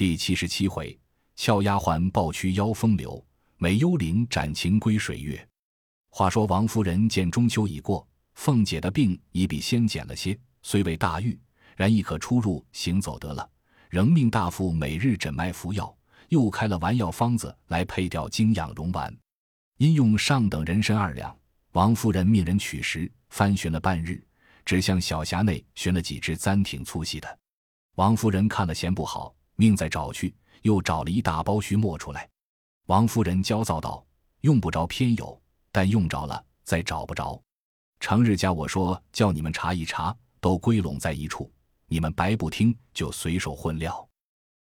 第七十七回，俏丫鬟抱屈邀风流，美幽灵斩情归水月。话说王夫人见中秋已过，凤姐的病已比先减了些，虽未大愈，然亦可出入行走得了。仍命大夫每日诊脉服药，又开了丸药方子来配调精养荣丸，因用上等人参二两。王夫人命人取食，翻寻了半日，只向小匣内寻了几只簪挺粗细的。王夫人看了嫌不好。命再找去，又找了一大包须末出来。王夫人焦躁道：“用不着偏有，但用着了再找不着。成日家我说叫你们查一查，都归拢在一处，你们白不听，就随手混料。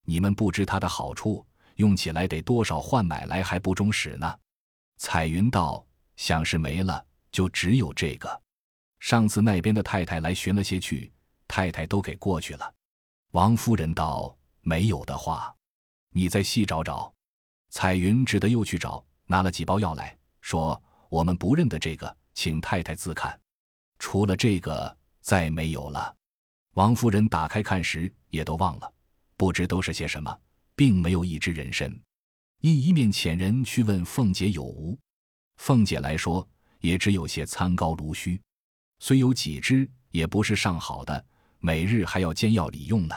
你们不知它的好处，用起来得多少换买来还不中使呢。”彩云道：“想是没了，就只有这个。上次那边的太太来寻了些去，太太都给过去了。”王夫人道。没有的话，你再细找找。彩云只得又去找，拿了几包药来说：“我们不认得这个，请太太自看。除了这个，再没有了。”王夫人打开看时，也都忘了，不知都是些什么，并没有一只人参。因一面遣人去问凤姐有无，凤姐来说，也只有些参膏芦须，虽有几只，也不是上好的，每日还要煎药里用呢。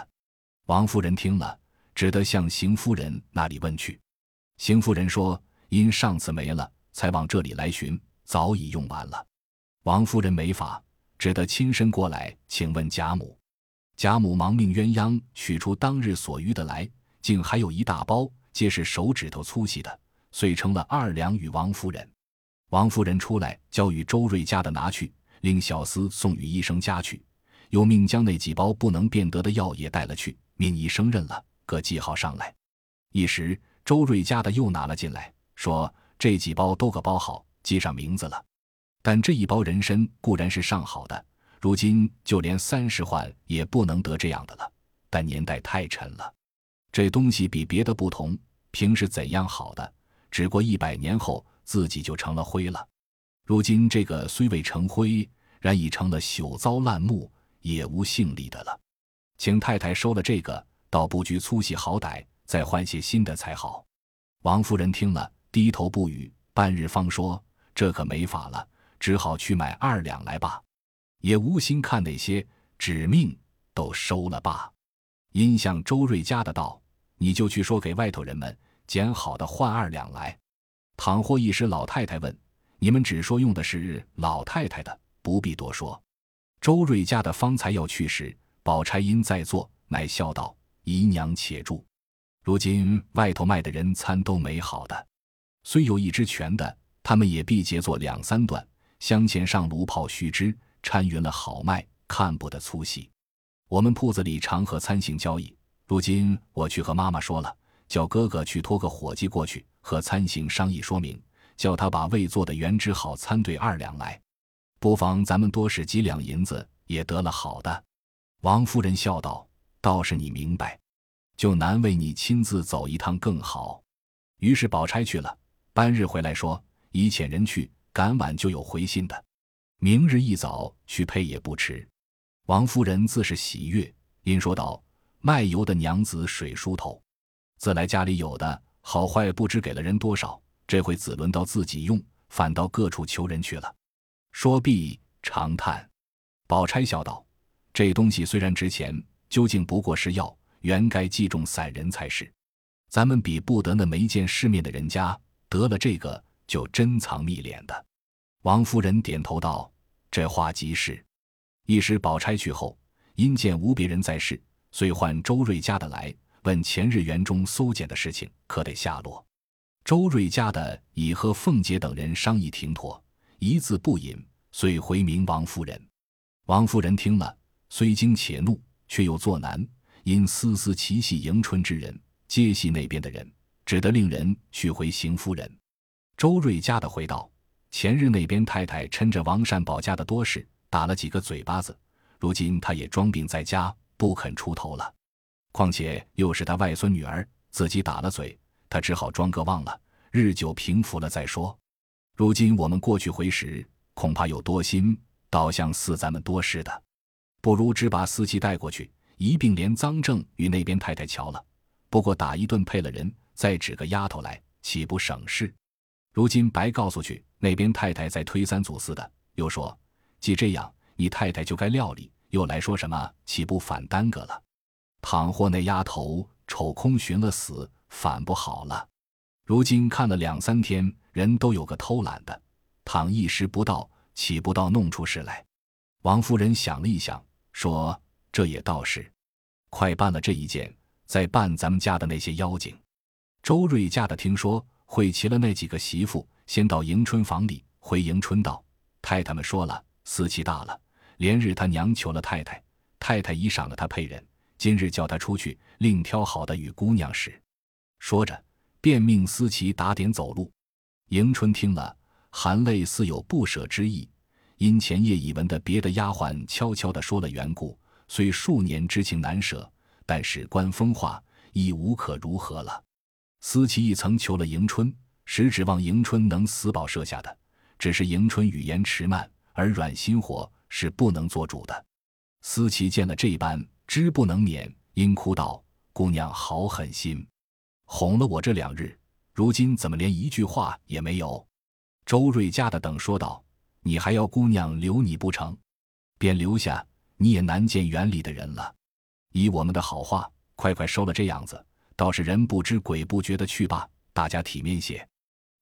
王夫人听了，只得向邢夫人那里问去。邢夫人说：“因上次没了，才往这里来寻，早已用完了。”王夫人没法，只得亲身过来请问贾母。贾母忙命鸳鸯取出当日所余的来，竟还有一大包，皆是手指头粗细的，遂成了二两与王夫人。王夫人出来，交与周瑞家的拿去，令小厮送与医生家去，又命将那几包不能辨得的药也带了去。命医升任了，各记号上来。一时周瑞家的又拿了进来，说这几包都个包好，记上名字了。但这一包人参固然是上好的，如今就连三十换也不能得这样的了。但年代太沉了，这东西比别的不同，平时怎样好的，只过一百年后自己就成了灰了。如今这个虽未成灰，然已成了朽糟烂木，也无姓李的了。请太太收了这个，倒不拘粗细好歹，再换些新的才好。王夫人听了，低头不语，半日方说：“这可没法了，只好去买二两来罢。”也无心看那些，指命都收了罢。因向周瑞家的道：“你就去说给外头人们捡好的换二两来。倘或一时老太太问，你们只说用的是老太太的，不必多说。”周瑞家的方才要去时。宝钗因在座，乃笑道：“姨娘且住。如今外头卖的人参都没好的，虽有一支全的，他们也必结作两三段，香钱上炉泡须枝，掺匀了好卖，看不得粗细。我们铺子里常和参行交易，如今我去和妈妈说了，叫哥哥去托个伙计过去和参行商议说明，叫他把未做的原汁好参兑二两来，不妨咱们多使几两银子，也得了好的。”王夫人笑道：“倒是你明白，就难为你亲自走一趟更好。”于是宝钗去了，半日回来说：“已遣人去，赶晚就有回信的。明日一早去配也不迟。”王夫人自是喜悦，因说道：“卖油的娘子水梳头，自来家里有的好坏不知给了人多少，这回只轮到自己用，反倒各处求人去了。”说毕，长叹。宝钗笑道。这东西虽然值钱，究竟不过是药，原该计中散人才是。咱们比不得那没见世面的人家，得了这个就珍藏密敛的。王夫人点头道：“这话极是。”一时宝钗去后，因见无别人在世，遂唤周瑞家的来问前日园中搜检的事情，可得下落。周瑞家的已和凤姐等人商议停妥，一字不隐，遂回明王夫人。王夫人听了。虽惊且怒，却又作难，因丝丝奇系迎春之人，皆系那边的人，只得令人去回邢夫人。周瑞家的回道：前日那边太太趁着王善保家的多事，打了几个嘴巴子，如今他也装病在家，不肯出头了。况且又是他外孙女儿，自己打了嘴，他只好装个忘了，日久平复了再说。如今我们过去回时，恐怕有多心，倒像似咱们多事的。不如只把司机带过去，一并连赃证与那边太太瞧了，不过打一顿配了人，再指个丫头来，岂不省事？如今白告诉去，那边太太在推三阻四的，又说既这样，你太太就该料理，又来说什么，岂不反耽搁了？倘或那丫头瞅空寻了死，反不好了。如今看了两三天，人都有个偷懒的，倘一时不到，岂不到弄出事来？王夫人想了一想，说：“这也倒是，快办了这一件，再办咱们家的那些妖精。”周瑞家的听说会齐了那几个媳妇，先到迎春房里回迎春道：“太太们说了，私气大了，连日他娘求了太太，太太已赏了他配人，今日叫他出去，另挑好的与姑娘使。”说着。便命思琪打点走路，迎春听了，含泪似有不舍之意。因前夜已闻的别的丫鬟悄悄地说了缘故，虽数年之情难舍，但是官风化亦无可如何了。思琪亦曾求了迎春，实指望迎春能死保设下的，只是迎春语言迟慢，而软心火是不能做主的。思琪见了这般，知不能免，因哭道：“姑娘好狠心。”哄了我这两日，如今怎么连一句话也没有？周瑞家的等说道：“你还要姑娘留你不成？便留下，你也难见园里的人了。以我们的好话，快快收了这样子，倒是人不知鬼不觉的去罢，大家体面些。”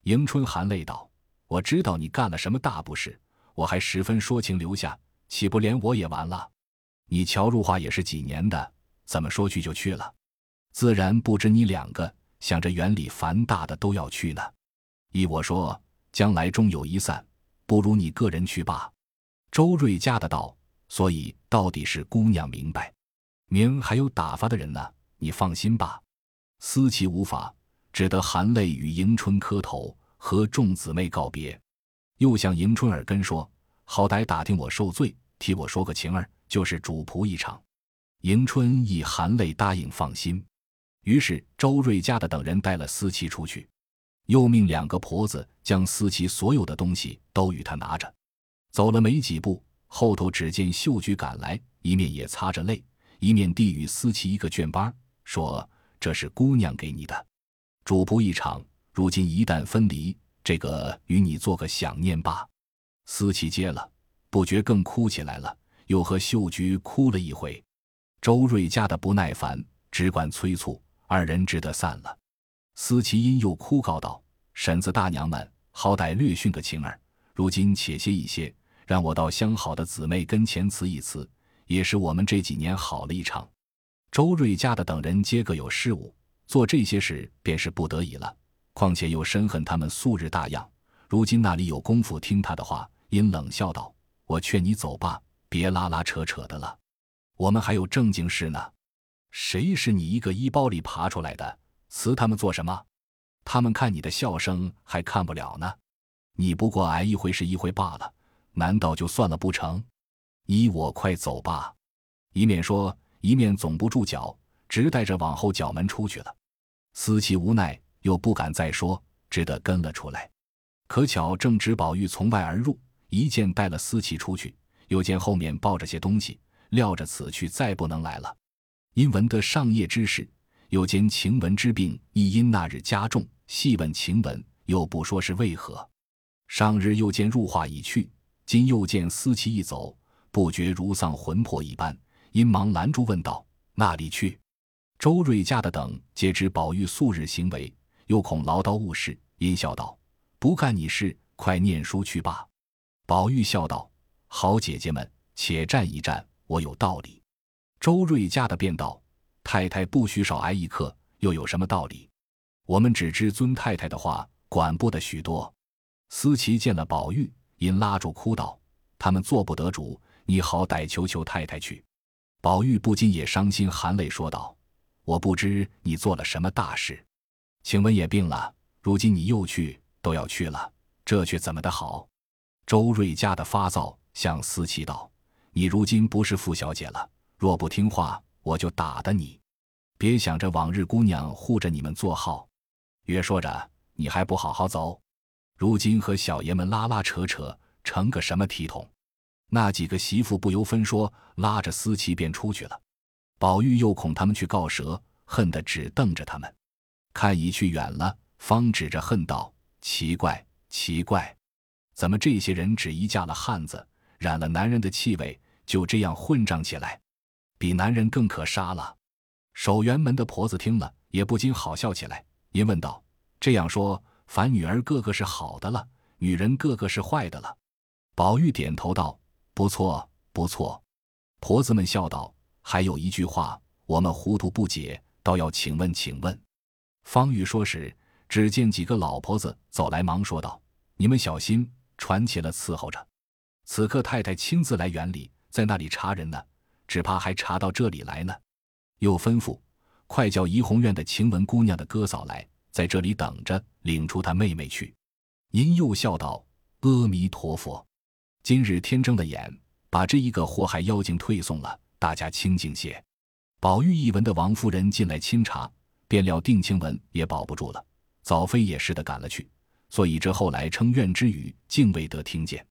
迎春含泪道：“我知道你干了什么大不是，我还十分说情留下，岂不连我也完了？你乔入画也是几年的，怎么说去就去了？自然不止你两个。”想着园里凡大的都要去呢，依我说，将来终有一散，不如你个人去罢。周瑞家的道，所以到底是姑娘明白，明还有打发的人呢，你放心吧。思琪无法，只得含泪与迎春磕头，和众姊妹告别，又向迎春耳根说：“好歹打听我受罪，替我说个情儿，就是主仆一场。”迎春亦含泪答应放心。于是周瑞家的等人带了思琪出去，又命两个婆子将思琪所有的东西都与他拿着。走了没几步，后头只见秀菊赶来，一面也擦着泪，一面递与思琪一个绢包，说：“这是姑娘给你的，主仆一场，如今一旦分离，这个与你做个想念罢。”思琪接了，不觉更哭起来了，又和秀菊哭了一回。周瑞家的不耐烦，只管催促。二人只得散了。司其因又哭告道：“婶子大娘们，好歹略训个情儿，如今且歇一歇，让我到相好的姊妹跟前辞一辞，也是我们这几年好了一场。”周瑞家的等人皆各有事务，做这些事便是不得已了。况且又深恨他们素日大样，如今那里有功夫听他的话？因冷笑道：“我劝你走吧，别拉拉扯扯的了，我们还有正经事呢。”谁是你一个衣包里爬出来的？辞他们做什么？他们看你的笑声还看不了呢。你不过挨一回是一回罢了，难道就算了不成？依我快走吧。一面说，一面总不住脚，直带着往后角门出去了。思琪无奈，又不敢再说，只得跟了出来。可巧正值宝玉从外而入，一见带了思琪出去，又见后面抱着些东西，料着此去再不能来了。因闻得上夜之事，又兼晴雯之病亦因那日加重，细问晴雯，又不说是为何。上日又见入画已去，今又见思琪一走，不觉如丧魂魄一般，因忙拦住问道：“那里去？”周瑞家的等皆知宝玉素日行为，又恐唠叨误事，因笑道：“不干你事，快念书去罢。”宝玉笑道：“好姐姐们，且站一站，我有道理。”周瑞家的便道：“太太不许少挨一刻，又有什么道理？我们只知尊太太的话，管不得许多。”思琪见了宝玉，因拉住哭道：“他们做不得主，你好歹求求太太去。”宝玉不禁也伤心，含泪说道：“我不知你做了什么大事，请问也病了，如今你又去，都要去了，这却怎么的好？”周瑞家的发躁，向思琪道：“你如今不是傅小姐了。”若不听话，我就打的你！别想着往日姑娘护着你们做好。约说着，你还不好好走，如今和小爷们拉拉扯扯，成个什么体统？那几个媳妇不由分说，拉着思琪便出去了。宝玉又恐他们去告蛇，恨得只瞪着他们。看已去远了，方指着恨道：“奇怪，奇怪，怎么这些人只一嫁了汉子，染了男人的气味，就这样混账起来，比男人更可杀了？”守园门的婆子听了，也不禁好笑起来，因问道：“这样说，凡女儿个个是好的了，女人个个是坏的了？”宝玉点头道：“不错，不错。”婆子们笑道：“还有一句话，我们糊涂不解，倒要请问，请问。”方玉说时，只见几个老婆子走来，忙说道：“你们小心，传起了伺候着。此刻太太亲自来园里，在那里查人呢，只怕还查到这里来呢。”又吩咐：“快叫怡红院的晴雯姑娘的哥嫂来，在这里等着，领出她妹妹去。”因又笑道：“阿弥陀佛，今日天睁了眼，把这一个祸害妖精退送了，大家清静些。”宝玉一闻的王夫人进来清查。便料定晴雯也保不住了，早飞也似的赶了去，所以这后来称怨之语竟未得听见。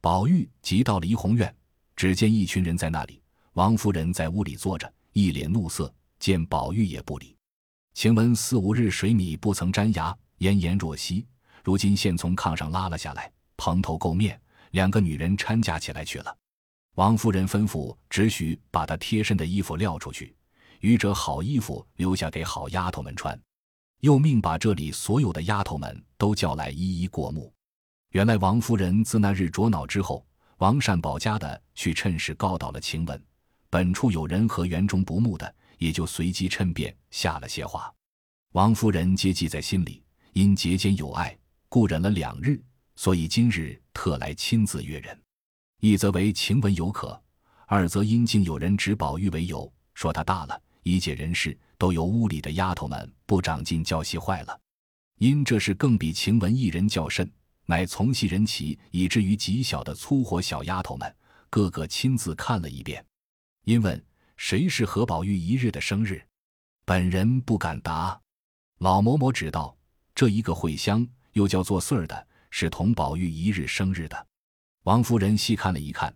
宝玉急到了怡红院，只见一群人在那里，王夫人在屋里坐着，一脸怒色，见宝玉也不理。晴雯四五日水米不曾沾牙，奄奄若息，如今现从炕上拉了下来，蓬头垢面，两个女人搀架起来去了。王夫人吩咐，只许把她贴身的衣服撂出去。余者好衣服留下给好丫头们穿，又命把这里所有的丫头们都叫来一一过目。原来王夫人自那日着恼之后，王善保家的去趁势告倒了晴雯，本处有人和园中不睦的，也就随机趁便下了些话。王夫人皆记在心里，因节间有爱，故忍了两日，所以今日特来亲自约人。一则为晴雯有可，二则因竟有人指宝玉为由，说他大了。一切人事都由屋里的丫头们不长进教习坏了，因这事更比晴雯一人较甚，乃从细人起，以至于极小的粗活小丫头们，个个亲自看了一遍。因问谁是何宝玉一日的生日，本人不敢答。老嬷嬷指道：这一个会香，又叫做穗儿的，是同宝玉一日生日的。王夫人细看了一看，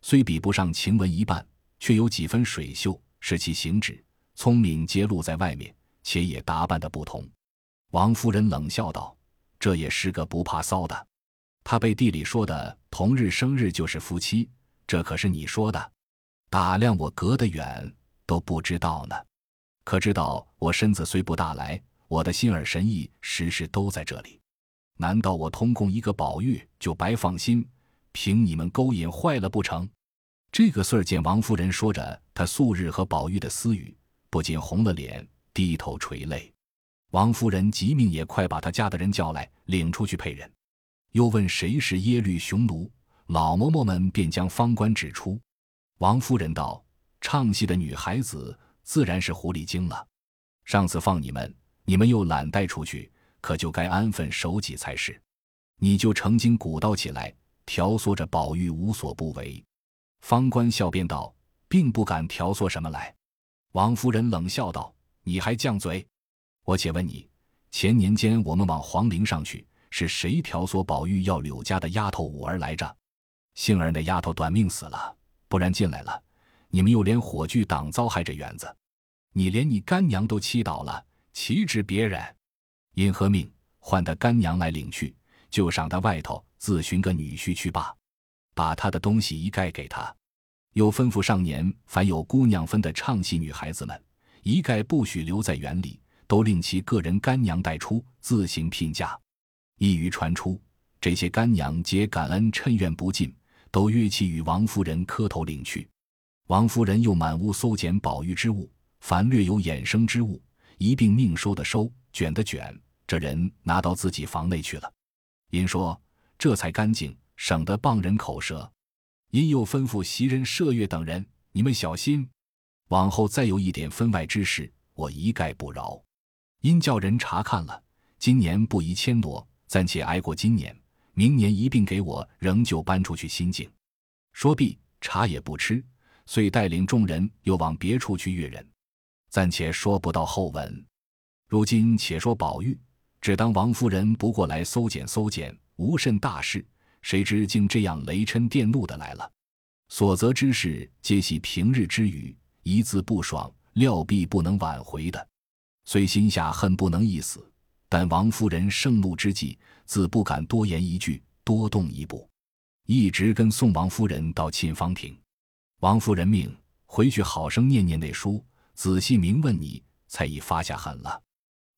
虽比不上晴雯一半，却有几分水秀，是其行止。聪明揭露在外面，且也打扮的不同。王夫人冷笑道：“这也是个不怕骚的。他背地里说的同日生日就是夫妻，这可是你说的？打量我隔得远都不知道呢。可知道我身子虽不大来，我的心耳神意时时都在这里。难道我通共一个宝玉就白放心，凭你们勾引坏了不成？”这个穗儿见王夫人说着她素日和宝玉的私语。不禁红了脸，低头垂泪。王夫人急命也快把他家的人叫来，领出去配人。又问谁是耶律雄奴，老嬷嬷们便将方官指出。王夫人道：“唱戏的女孩子自然是狐狸精了。上次放你们，你们又懒带出去，可就该安分守己才是。你就成精鼓捣起来，挑唆着宝玉无所不为。”方官笑便道：“并不敢挑唆什么来。”王夫人冷笑道：“你还犟嘴！我且问你，前年间我们往皇陵上去，是谁挑唆宝玉要柳家的丫头五儿来着？幸而那丫头短命死了，不然进来了，你们又连火炬党遭害这园子，你连你干娘都欺倒了，岂止别人？因何命唤他干娘来领去，就上他外头自寻个女婿去罢，把他的东西一概给他。”又吩咐上年凡有姑娘分的唱戏女孩子们，一概不许留在园里，都令其个人干娘带出，自行聘嫁。一语传出，这些干娘皆感恩趁愿不尽，都约其与王夫人磕头领去。王夫人又满屋搜捡宝玉之物，凡略有衍生之物，一并命收的收，卷的卷，这人拿到自己房内去了。因说这才干净，省得傍人口舌。因又吩咐袭人、麝月等人：“你们小心，往后再有一点分外之事，我一概不饶。”因叫人查看了，今年不宜迁挪，暂且挨过今年，明年一并给我仍旧搬出去新境。说毕，茶也不吃，遂带领众人又往别处去阅人。暂且说不到后文，如今且说宝玉，只当王夫人不过来搜检搜检，无甚大事。谁知竟这样雷嗔电怒的来了，所责之事皆系平日之语，一字不爽，料必不能挽回的。虽心下恨不能一死，但王夫人盛怒之际，自不敢多言一句，多动一步，一直跟送王夫人到沁芳亭。王夫人命回去好生念念那书，仔细明问你，才已发下狠了。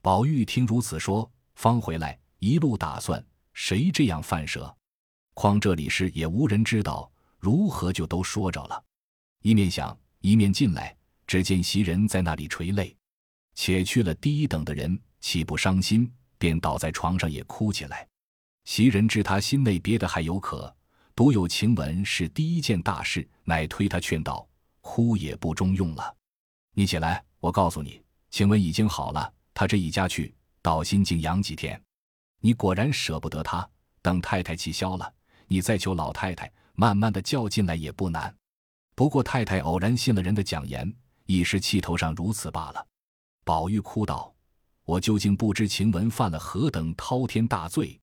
宝玉听如此说，方回来，一路打算，谁这样犯舌？况这里事也无人知道，如何就都说着了？一面想，一面进来，只见袭人在那里垂泪。且去了第一等的人，岂不伤心？便倒在床上也哭起来。袭人知他心内憋得还有可，独有晴雯是第一件大事，乃推他劝道：“哭也不中用了，你起来，我告诉你，晴雯已经好了。”他这一家去，到心静养几天。你果然舍不得他，等太太气消了，你再求老太太慢慢的叫进来也不难。不过太太偶然信了人的讲言，一时气头上如此罢了。宝玉哭道：“我究竟不知晴雯犯了何等滔天大罪。”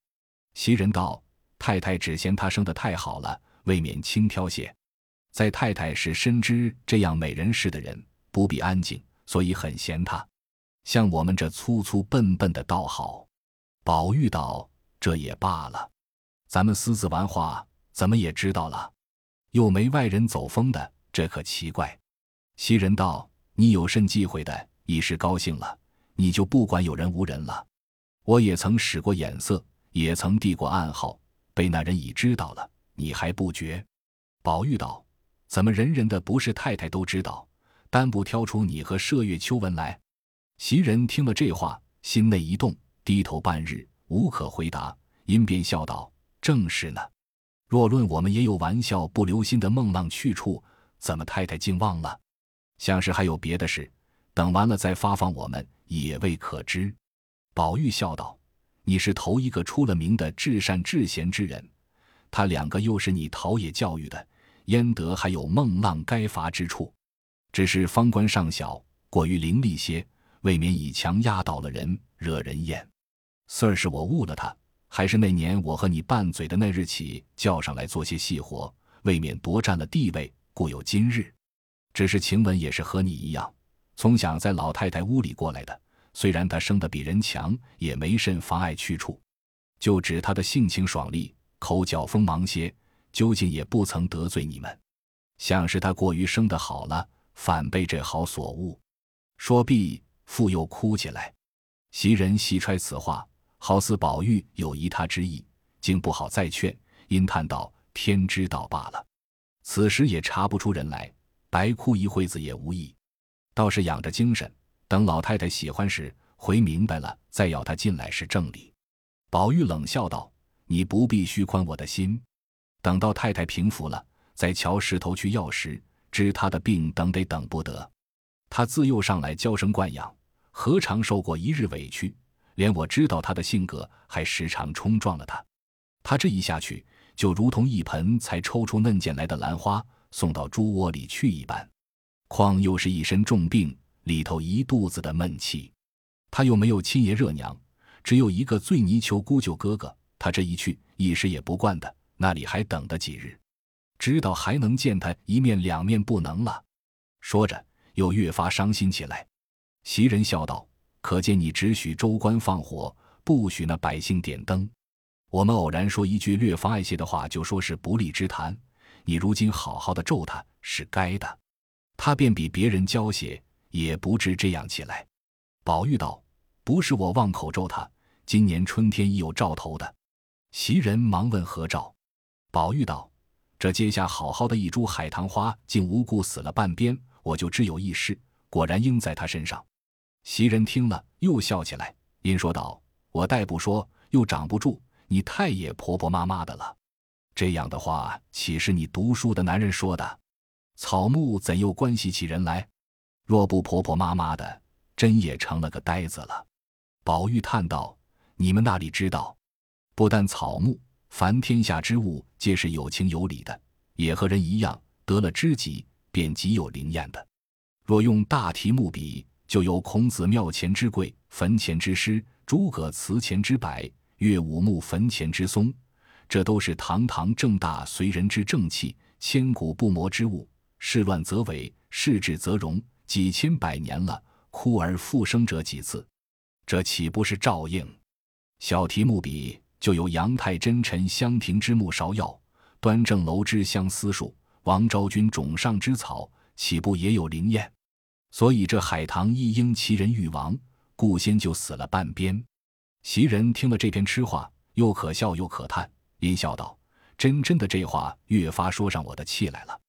袭人道：“太太只嫌她生得太好了，未免轻佻些。在太太是深知这样美人似的人不必安静，所以很嫌她。”像我们这粗粗笨笨的倒好，宝玉道：“这也罢了，咱们私自玩话，怎么也知道了，又没外人走风的，这可奇怪。”袭人道：“你有甚忌讳的？一时高兴了，你就不管有人无人了。我也曾使过眼色，也曾递过暗号，被那人已知道了，你还不觉？”宝玉道：“怎么人人的不是太太都知道，单不挑出你和麝月、秋纹来？”袭人听了这话，心内一动，低头半日，无可回答，因便笑道：“正是呢。若论我们也有玩笑不留心的梦浪去处，怎么太太竟忘了？像是还有别的事，等完了再发放我们，也未可知。”宝玉笑道：“你是头一个出了名的至善至贤之人，他两个又是你陶冶教育的，焉得还有孟浪该罚之处？只是方官尚小，过于伶俐些。”未免以强压倒了人，惹人厌。四儿是我误了他，还是那年我和你拌嘴的那日起叫上来做些细活，未免夺占了地位，故有今日。只是晴雯也是和你一样，从小在老太太屋里过来的，虽然她生得比人强，也没甚妨碍去处。就指她的性情爽利，口角锋芒些，究竟也不曾得罪你们。像是她过于生得好了，反被这好所误。说毕。复又哭起来，袭人细揣此话，好似宝玉有疑他之意，竟不好再劝，因叹道：“天知道罢了。”此时也查不出人来，白哭一会子也无益，倒是养着精神，等老太太喜欢时，回明白了，再要她进来是正理。宝玉冷笑道：“你不必虚宽我的心，等到太太平复了，再瞧石头去要时，知他的病等得等不得。他自幼上来娇生惯养。”何尝受过一日委屈？连我知道他的性格，还时常冲撞了他。他这一下去，就如同一盆才抽出嫩茧来的兰花，送到猪窝里去一般。况又是一身重病，里头一肚子的闷气。他又没有亲爷热娘，只有一个醉泥鳅姑舅哥哥。他这一去，一时也不惯的，那里还等得几日？知道还能见他一面两面不能了。说着，又越发伤心起来。袭人笑道：“可见你只许州官放火，不许那百姓点灯。我们偶然说一句略发爱些的话，就说是不利之谈。你如今好好的咒他，是该的。他便比别人娇些，也不至这样起来。”宝玉道：“不是我妄口咒他，今年春天已有兆头的。”袭人忙问何兆。宝玉道：“这阶下好好的一株海棠花，竟无故死了半边，我就知有一事。果然应在他身上。”袭人听了，又笑起来，因说道：“我待不说，又长不住，你太也婆婆妈妈的了。这样的话，岂是你读书的男人说的？草木怎又关系起人来？若不婆婆妈妈的，真也成了个呆子了。”宝玉叹道：“你们那里知道？不但草木，凡天下之物，皆是有情有理的，也和人一样，得了知己，便极有灵验的。若用大题目比。”就有孔子庙前之桂，坟前之诗；诸葛祠前之柏，岳武穆坟前之松。这都是堂堂正大随人之正气，千古不磨之物。事乱则为，事治则荣。几千百年了，哭而复生者几次，这岂不是照应？小题目比就有杨太真臣香亭之木芍药，端正楼之相思树，王昭君冢上之草，岂不也有灵验？所以这海棠一应其人欲亡，故先就死了半边。袭人听了这篇痴话，又可笑又可叹，阴笑道：“真真的这话越发说上我的气来了。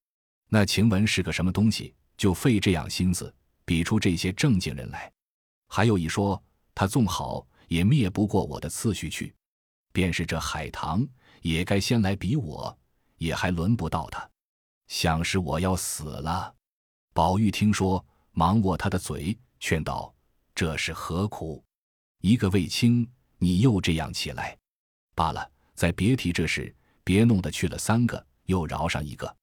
那晴雯是个什么东西，就费这样心思比出这些正经人来？还有一说，他纵好也灭不过我的次序去。便是这海棠，也该先来比我，也还轮不到他。想是我要死了。”宝玉听说，忙握他的嘴，劝道：“这是何苦？”一个未清，你又这样起来，罢了，再别提这事，别弄得去了三个，又饶上一个。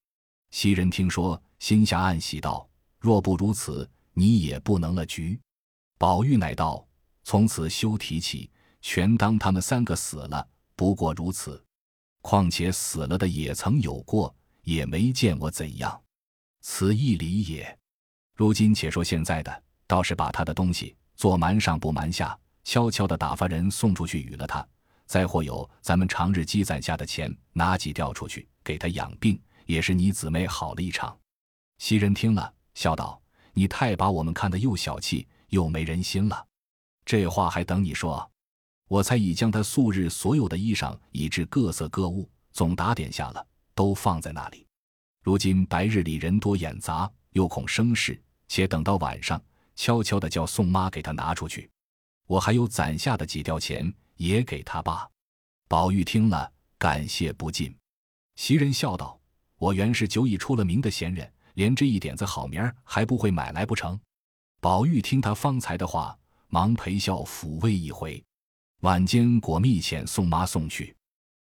袭人听说，心下暗喜道：“若不如此，你也不能了局。”宝玉乃道：“从此休提起，全当他们三个死了，不过如此。况且死了的也曾有过，也没见我怎样，此一理也。如今且说现在的，倒是把他的东西做瞒上不瞒下。”悄悄地打发人送出去，与了他。再或有咱们长日积攒下的钱，拿几吊出去给他养病，也是你姊妹好了一场。袭人听了，笑道：“你太把我们看得又小气又没人心了。这话还等你说。我才已将他素日所有的衣裳，以致各色各物，总打点下了，都放在那里。如今白日里人多眼杂，又恐生事，且等到晚上，悄悄的叫宋妈给他拿出去。”我还有攒下的几吊钱，也给他罢。宝玉听了，感谢不尽。袭人笑道：“我原是久已出了名的闲人，连这一点子好名儿还不会买来不成？”宝玉听他方才的话，忙陪笑抚慰一回。晚间果密遣送妈送去，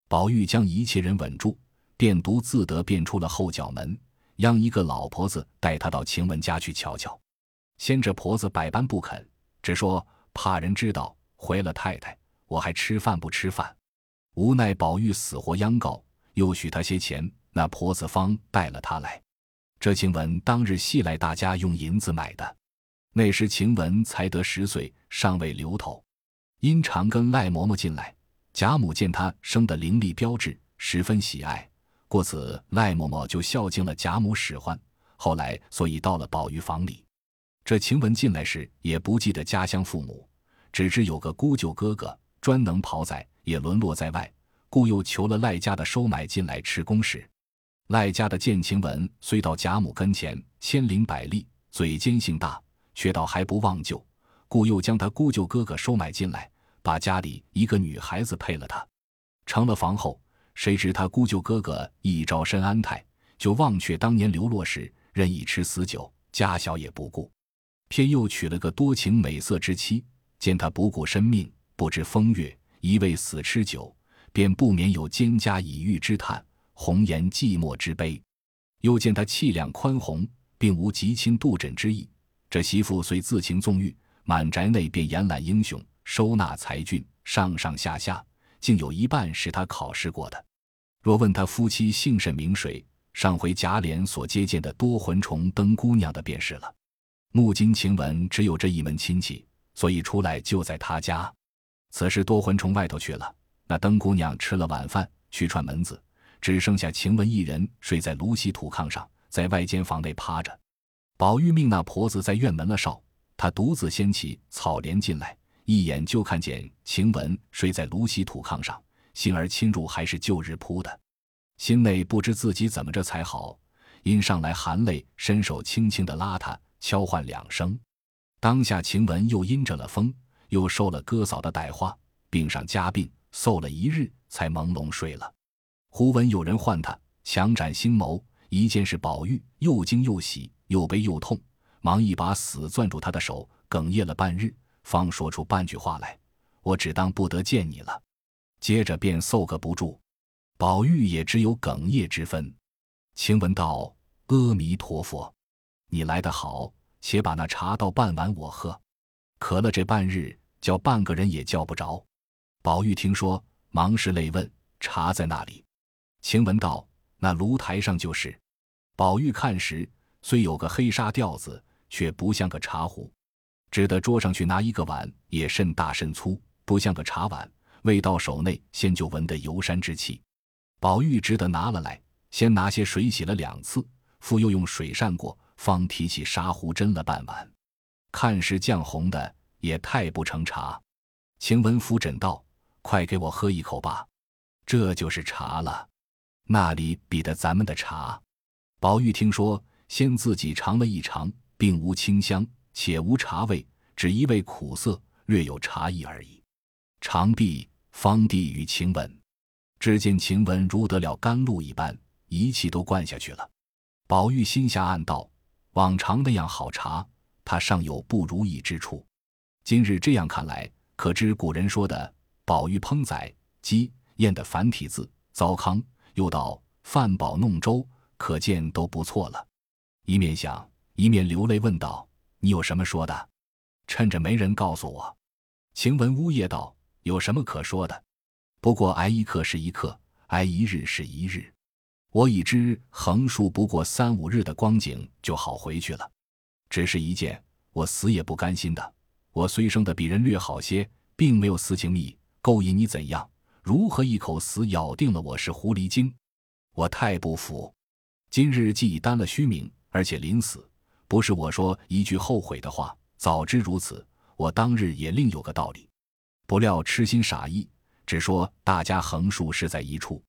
宝玉将一切人稳住，便独自得便出了后角门，央一个老婆子带他到晴雯家去瞧瞧。先这婆子百般不肯，只说。怕人知道回了太太，我还吃饭不吃饭？无奈宝玉死活央告，又许他些钱，那婆子方带了他来。这晴雯当日系来大家用银子买的，那时晴雯才得十岁，尚未留头。因常跟赖嬷嬷进来，贾母见他生得伶俐标致，十分喜爱，故此赖嬷嬷就孝敬了贾母使唤。后来所以到了宝玉房里。这晴雯进来时也不记得家乡父母，只知有个姑舅哥哥专能跑仔，也沦落在外，故又求了赖家的收买进来吃公食。赖家的见晴雯虽到贾母跟前千灵百俐，嘴尖性大，却倒还不忘旧，故又将他姑舅哥哥收买进来，把家里一个女孩子配了他，成了房后。谁知他姑舅哥哥一朝身安泰，就忘却当年流落时任意吃死酒，家小也不顾。偏又娶了个多情美色之妻，见他不顾生命，不知风月，一味死吃酒，便不免有蒹葭以喻之叹，红颜寂寞之悲。又见他气量宽宏，并无极亲度枕之意。这媳妇虽自情纵欲，满宅内便延揽英雄，收纳才俊，上上下下，竟有一半是他考试过的。若问他夫妻姓甚名谁，上回贾琏所接见的多魂虫灯姑娘的便是了。木金晴雯只有这一门亲戚，所以出来就在他家。此时多魂虫外头去了，那灯姑娘吃了晚饭去串门子，只剩下晴雯一人睡在芦席土炕上，在外间房内趴着。宝玉命那婆子在院门了哨，他独自掀起草帘进来，一眼就看见晴雯睡在芦席土炕上，幸而侵入还是旧日铺的，心内不知自己怎么着才好，因上来含泪伸手轻轻的拉他。敲唤两声，当下晴雯又因着了风，又受了哥嫂的歹话，病上加病，嗽了一日，才朦胧睡了。忽闻有人唤他，强展星眸，一见是宝玉，又惊又喜，又悲又痛，忙一把死攥住他的手，哽咽了半日，方说出半句话来：“我只当不得见你了。”接着便嗽个不住，宝玉也只有哽咽之分。晴雯道：“阿弥陀佛。”你来得好，且把那茶倒半碗我喝。渴了这半日，叫半个人也叫不着。宝玉听说，忙拭泪问：“茶在那里？”晴雯道：“那炉台上就是。”宝玉看时，虽有个黑纱吊子，却不像个茶壶。只得桌上去拿一个碗，也甚大甚粗，不像个茶碗。未到手内，先就闻得游山之气。宝玉只得拿了来，先拿些水洗了两次，复又用水涮过，方提起砂壶斟了半碗。看是酱红的，也太不成茶。晴雯扶枕道：“快给我喝一口吧，这就是茶了。那里比得咱们的茶？”宝玉听说，先自己尝了一尝，并无清香。且无茶味，只一味苦涩，略有茶意而已。长臂，方递与晴雯，只见晴雯如得了甘露一般，一气都灌下去了。宝玉心下暗道：往常那样好茶，他尚有不如意之处。今日这样看来，可知古人说的“宝玉烹宰鸡宴”的繁体字糟糠，又道“饭饱弄粥”，可见都不错了。一面想，一面流泪问道。你有什么说的？趁着没人告诉我。晴雯呜咽道：“有什么可说的？不过挨一刻是一刻，挨一日是一日。我已知横竖不过三五日的光景就好回去了。只是一件我死也不甘心的。我虽生的比人略好些，并没有私情蜜勾引你怎样？如何一口死咬定了我是狐狸精？我太不服。今日既已担了虚名，而且临死。”不是我说一句后悔的话，早知如此，我当日也另有个道理。不料痴心傻意，只说大家横竖是在一处，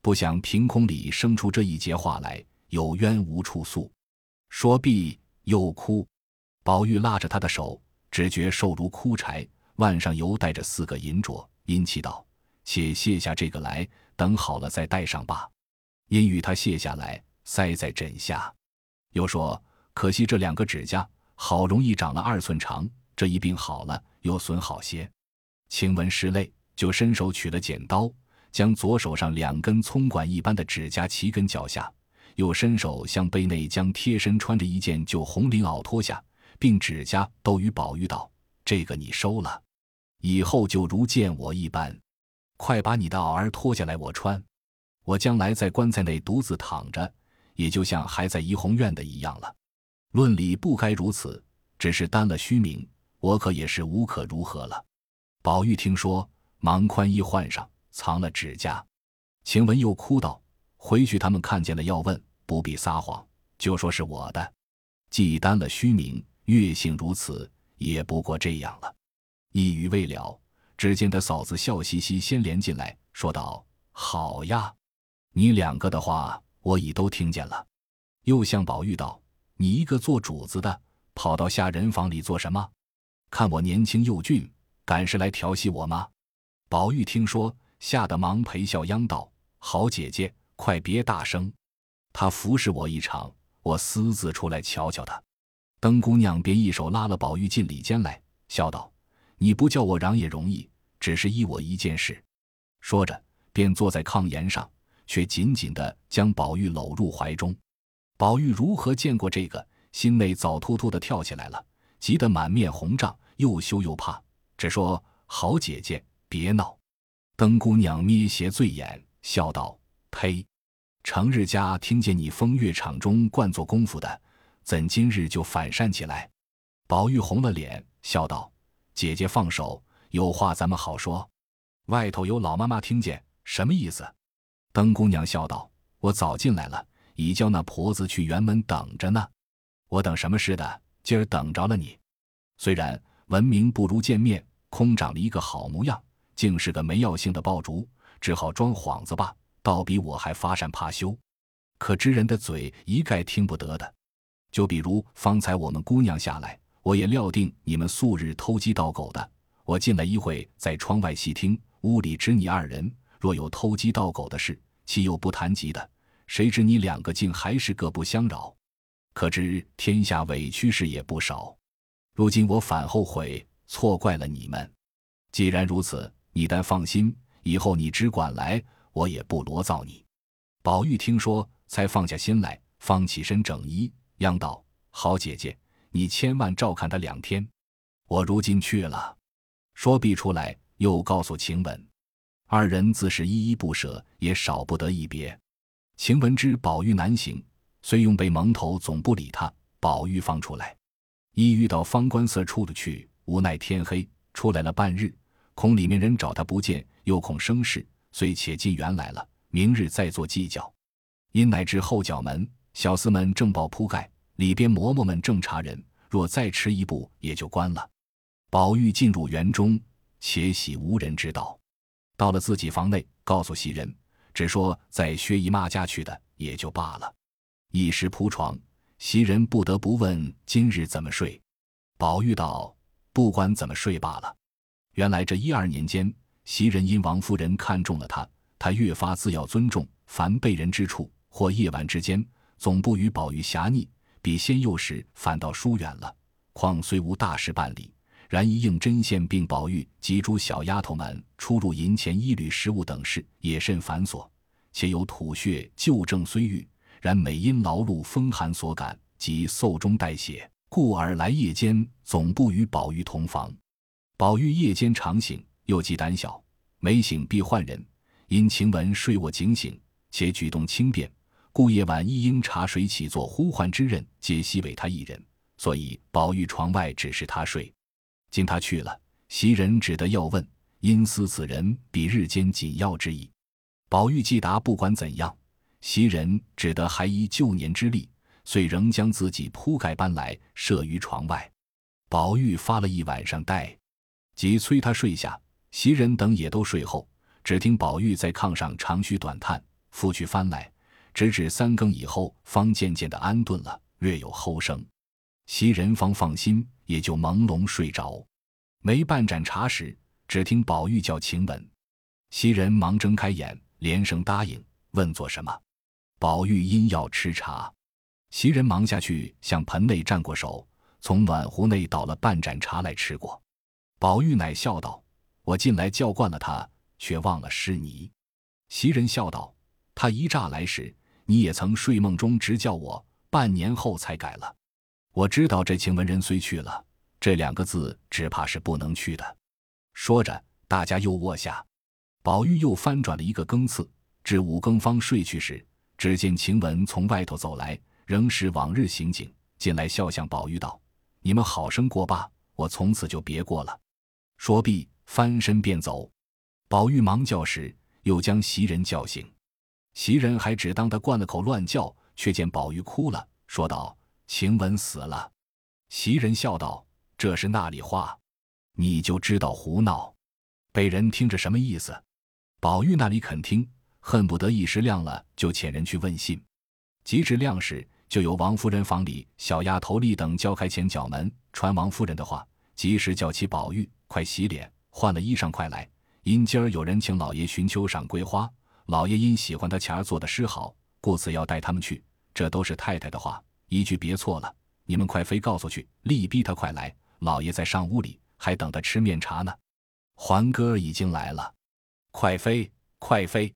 不想凭空里生出这一节话来，有冤无处诉。说毕又哭。宝玉拉着他的手，只觉瘦如枯柴，腕上犹带着四个银镯，阴气道：“且卸下这个来，等好了再戴上吧。”因与他卸下来，塞在枕下，又说。可惜这两个指甲好容易长了二寸长，这一病好了又损好些。晴雯拭泪，就伸手取了剪刀，将左手上两根葱管一般的指甲齐根绞下，又伸手向背内将贴身穿着一件旧红绫袄脱下，并指甲都与宝玉道：“这个你收了，以后就如见我一般。快把你的袄儿脱下来我穿，我将来在棺材内独自躺着，也就像还在怡红院的一样了。”论理不该如此，只是担了虚名，我可也是无可如何了。宝玉听说，忙宽衣换上，藏了指甲。晴雯又哭道：“回去他们看见了要问，不必撒谎，就说是我的。既担了虚名，月性如此，也不过这样了。”一语未了，只见他嫂子笑嘻嘻先连进来，说道：“好呀，你两个的话我已都听见了。”又向宝玉道。你一个做主子的，跑到下人房里做什么？看我年轻又俊，敢是来调戏我吗？宝玉听说，吓得忙陪笑央道：“好姐姐，快别大声，他服侍我一场，我私自出来瞧瞧他。”灯姑娘便一手拉了宝玉进里间来，笑道：“你不叫我嚷也容易，只是依我一件事。”说着，便坐在炕沿上，却紧紧的将宝玉搂入怀中。宝玉如何见过这个，心内早突突的跳起来了，急得满面红胀，又羞又怕，只说：“好姐姐，别闹。”灯姑娘眯斜醉眼，笑道：“呸！成日家听见你风月场中惯做功夫的，怎今日就反善起来？”宝玉红了脸，笑道：“姐姐放手，有话咱们好说。外头有老妈妈听见，什么意思？”灯姑娘笑道：“我早进来了。”已叫那婆子去园门等着呢，我等什么似的？今儿等着了你。虽然闻名不如见面，空长了一个好模样，竟是个没药性的爆竹，只好装幌子吧，倒比我还发善怕羞。可知人的嘴一概听不得的。就比如方才我们姑娘下来，我也料定你们素日偷鸡盗狗的。我进来一会，在窗外细听，屋里只你二人，若有偷鸡盗狗的事，岂有不谈及的？谁知你两个竟还是各不相扰，可知天下委屈事也不少。如今我反后悔，错怪了你们。既然如此，你但放心，以后你只管来，我也不罗造你。宝玉听说，才放下心来，方起身整衣，央道：“好姐姐，你千万照看他两天。我如今去了。”说毕出来，又告诉晴雯，二人自是依依不舍，也少不得一别。晴雯知宝玉难行，虽用被蒙头，总不理他。宝玉放出来，一遇到方官色出了去，无奈天黑，出来了半日，恐里面人找他不见，又恐生事，遂且进园来了。明日再做计较。因乃至后角门，小厮们正抱铺盖，里边嬷嬷们正查人，若再迟一步，也就关了。宝玉进入园中，且喜无人知道。到了自己房内，告诉袭人，只说在薛姨妈家去的，也就罢了。一时铺床，袭人不得不问今日怎么睡。宝玉道：“不管怎么睡罢了。”原来这一二年间，袭人因王夫人看中了他，他越发自要尊重。凡被人之处，或夜晚之间，总不与宝玉狭逆，比先幼时反倒疏远了。况虽无大事办理，然一应针线，并宝玉及诸小丫头们出入银钱、衣履、食物等事，也甚繁琐。且有吐血旧症虽愈，然每因劳碌风寒所感，及嗽中带血，故而来夜间总不与宝玉同房。宝玉夜间常醒，又极胆小，每醒必唤人。因晴雯睡卧警醒，且举动轻便。故夜晚一应茶水起坐呼唤之任，皆悉为他一人，所以宝玉床外只是他睡。今他去了，袭人只得要问，因思此人比日间紧要之意。宝玉既答不管怎样，袭人只得还依旧年之力，遂仍将自己铺盖搬来设于床外。宝玉发了一晚上呆，即催他睡下，袭人等也都睡后，只听宝玉在炕上长吁短叹，复去翻来。直至三更以后，方渐渐的安顿了，略有齁声。袭人方放心，也就朦胧睡着。没半盏茶时，只听宝玉叫晴雯，袭人忙睁开眼，连声答应，问做什么。宝玉因要吃茶，袭人忙下去向盆内蘸过手，从暖壶内倒了半盏茶来吃过。宝玉乃笑道：“我近来叫惯了他，却忘了是你。”袭人笑道：“他一乍来时。”你也曾睡梦中直叫我，半年后才改了。我知道这晴雯人虽去了，这两个字只怕是不能去的。说着，大家又卧下。宝玉又翻转了一个更次，至五更方睡去时，只见晴雯从外头走来，仍是往日行景，进来笑向宝玉道：“你们好生过罢，我从此就别过了。”说毕，翻身便走。宝玉忙叫时，又将袭人叫醒。袭人还只当他灌了口乱叫，却见宝玉哭了，说道：“晴雯死了。”袭人笑道：“这是那里话？你就知道胡闹，被人听着什么意思？”宝玉那里肯听，恨不得一时亮了，就遣人去问信。及至亮时，就有王夫人房里小丫头丽等交开前角门，传王夫人的话，及时叫起宝玉：“快洗脸，换了衣裳，快来！因今儿有人请老爷寻秋赏桂花。”老爷因喜欢他前儿做的诗好，故此要带他们去。这都是太太的话，一句别错了。你们快飞告诉去，力逼他快来。老爷在上屋里，还等他吃面茶呢。环哥已经来了，快飞快飞！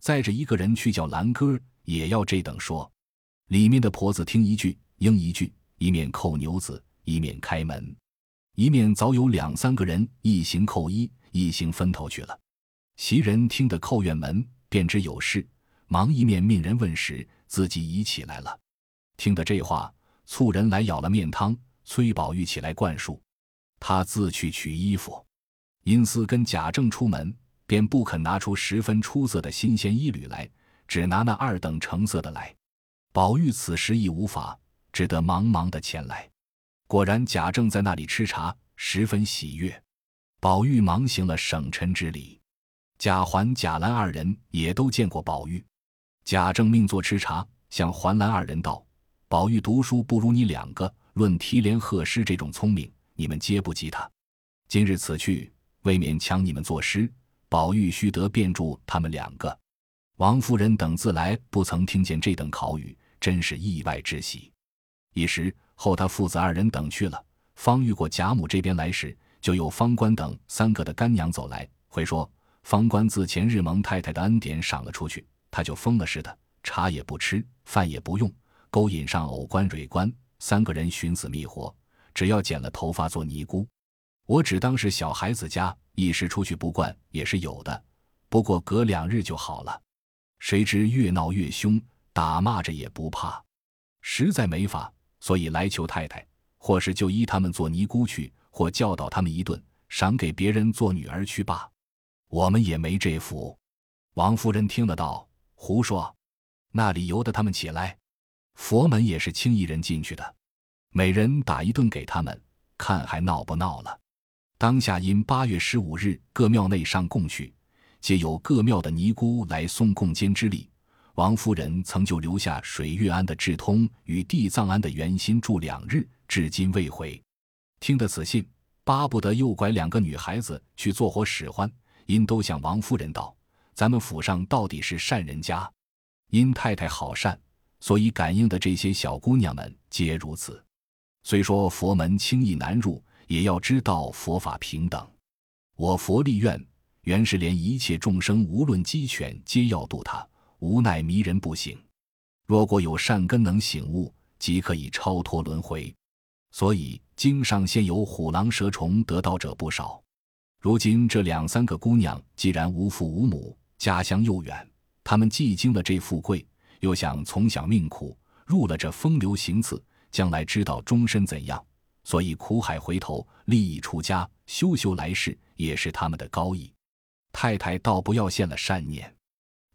载着一个人去叫兰哥，也要这等说。里面的婆子听一句应一句，一面扣牛子，一面开门，一面早有两三个人一行扣衣，一行分头去了。袭人听得扣院门。便知有事，忙一面命人问时，自己已起来了。听得这话，促人来舀了面汤，催宝玉起来灌漱。他自去取衣服，因思跟贾政出门，便不肯拿出十分出色的新鲜衣履来，只拿那二等成色的来。宝玉此时亦无法，只得忙忙的前来。果然贾政在那里吃茶，十分喜悦。宝玉忙行了省臣之礼。贾环、贾兰二人也都见过宝玉，贾政命坐吃茶，向环兰二人道：“宝玉读书不如你两个，论提联贺诗这种聪明，你们皆不及他。今日此去，未免抢你们作诗，宝玉须得便助他们两个。王夫人等自来不曾听见这等考语，真是意外之喜。一时后，他父子二人等去了，方遇过贾母这边来时，就有方官等三个的干娘走来，会说。”方官自前日蒙太太的恩典赏了出去，他就疯了似的，茶也不吃，饭也不用，勾引上藕官、蕊官三个人寻死觅活，只要剪了头发做尼姑。我只当是小孩子家，一时出去不惯也是有的，不过隔两日就好了。谁知越闹越凶，打骂着也不怕，实在没法，所以来求太太。或是就依他们做尼姑去，或教导他们一顿，赏给别人做女儿去罢。我们也没这福。王夫人听得到，胡说，那里由得他们起来？佛门也是轻易人进去的，每人打一顿给他们，看还闹不闹了。当下因八月十五日各庙内上供去，皆有各庙的尼姑来送供监之礼。王夫人曾就留下水月庵的智通与地藏庵的圆心住两日，至今未回。听得此信，巴不得诱拐两个女孩子去做活使唤，因都向王夫人道：“咱们府上到底是善人家，因太太好善。”所以感应的这些小姑娘们皆如此。虽说佛门轻易难入，也要知道佛法平等。我佛立愿，原是连一切众生无论鸡犬，皆要度他，无奈迷人不醒。若果有善根能醒悟，即可以超脱轮回。所以经上现有虎狼蛇虫得道者不少。如今这两三个姑娘既然无父无母，家乡又远，她们既经了这富贵。又想从小命苦，入了这风流行刺，将来知道终身怎样，所以苦海回头，立意出家，修修来世，也是他们的高义。太太倒不要现了善念。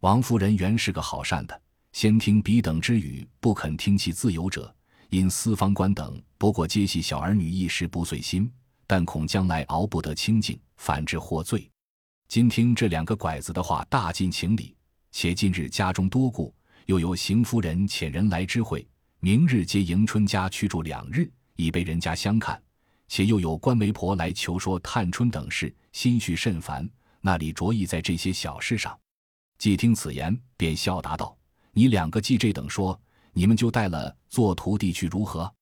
王夫人原是个好善的，先听彼等之语，不肯听其自由者，因私方官等不过皆系小儿女一时不遂心，但恐将来熬不得清净，反致获罪。今听这两个拐子的话，大尽情理。且近日家中多故。又有邢夫人遣人来知会，明日接迎春家去住两日，以备人家相看。且又有官媒婆来求说探春等事，心绪甚烦，那里着意在这些小事上？既听此言，便笑答道：“你两个既这等说，你们就带了做徒弟去如何？”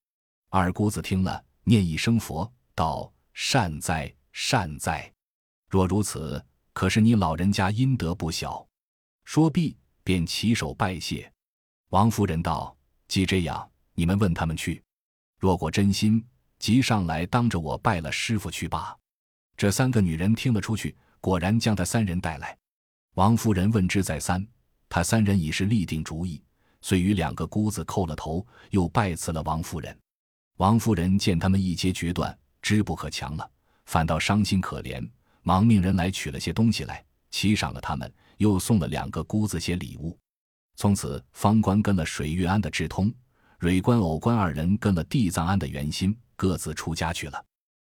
二姑子听了，念一声佛，道：“善哉，善哉！若如此，可是你老人家阴德不小。”说毕。便起手拜谢，王夫人道：“既这样，你们问他们去。若果真心，即上来当着我拜了师傅去罢。”这三个女人听了出去，果然将他三人带来。王夫人问之再三，他三人已是立定主意，遂与两个姑子叩了头，又拜辞了王夫人。王夫人见他们一皆决断，知不可强了，反倒伤心可怜，忙命人来取了些东西来，齐赏了他们。又送了两个姑子些礼物，从此方官跟了水月庵的智通，蕊官、藕官二人跟了地藏庵的圆心，各自出家去了。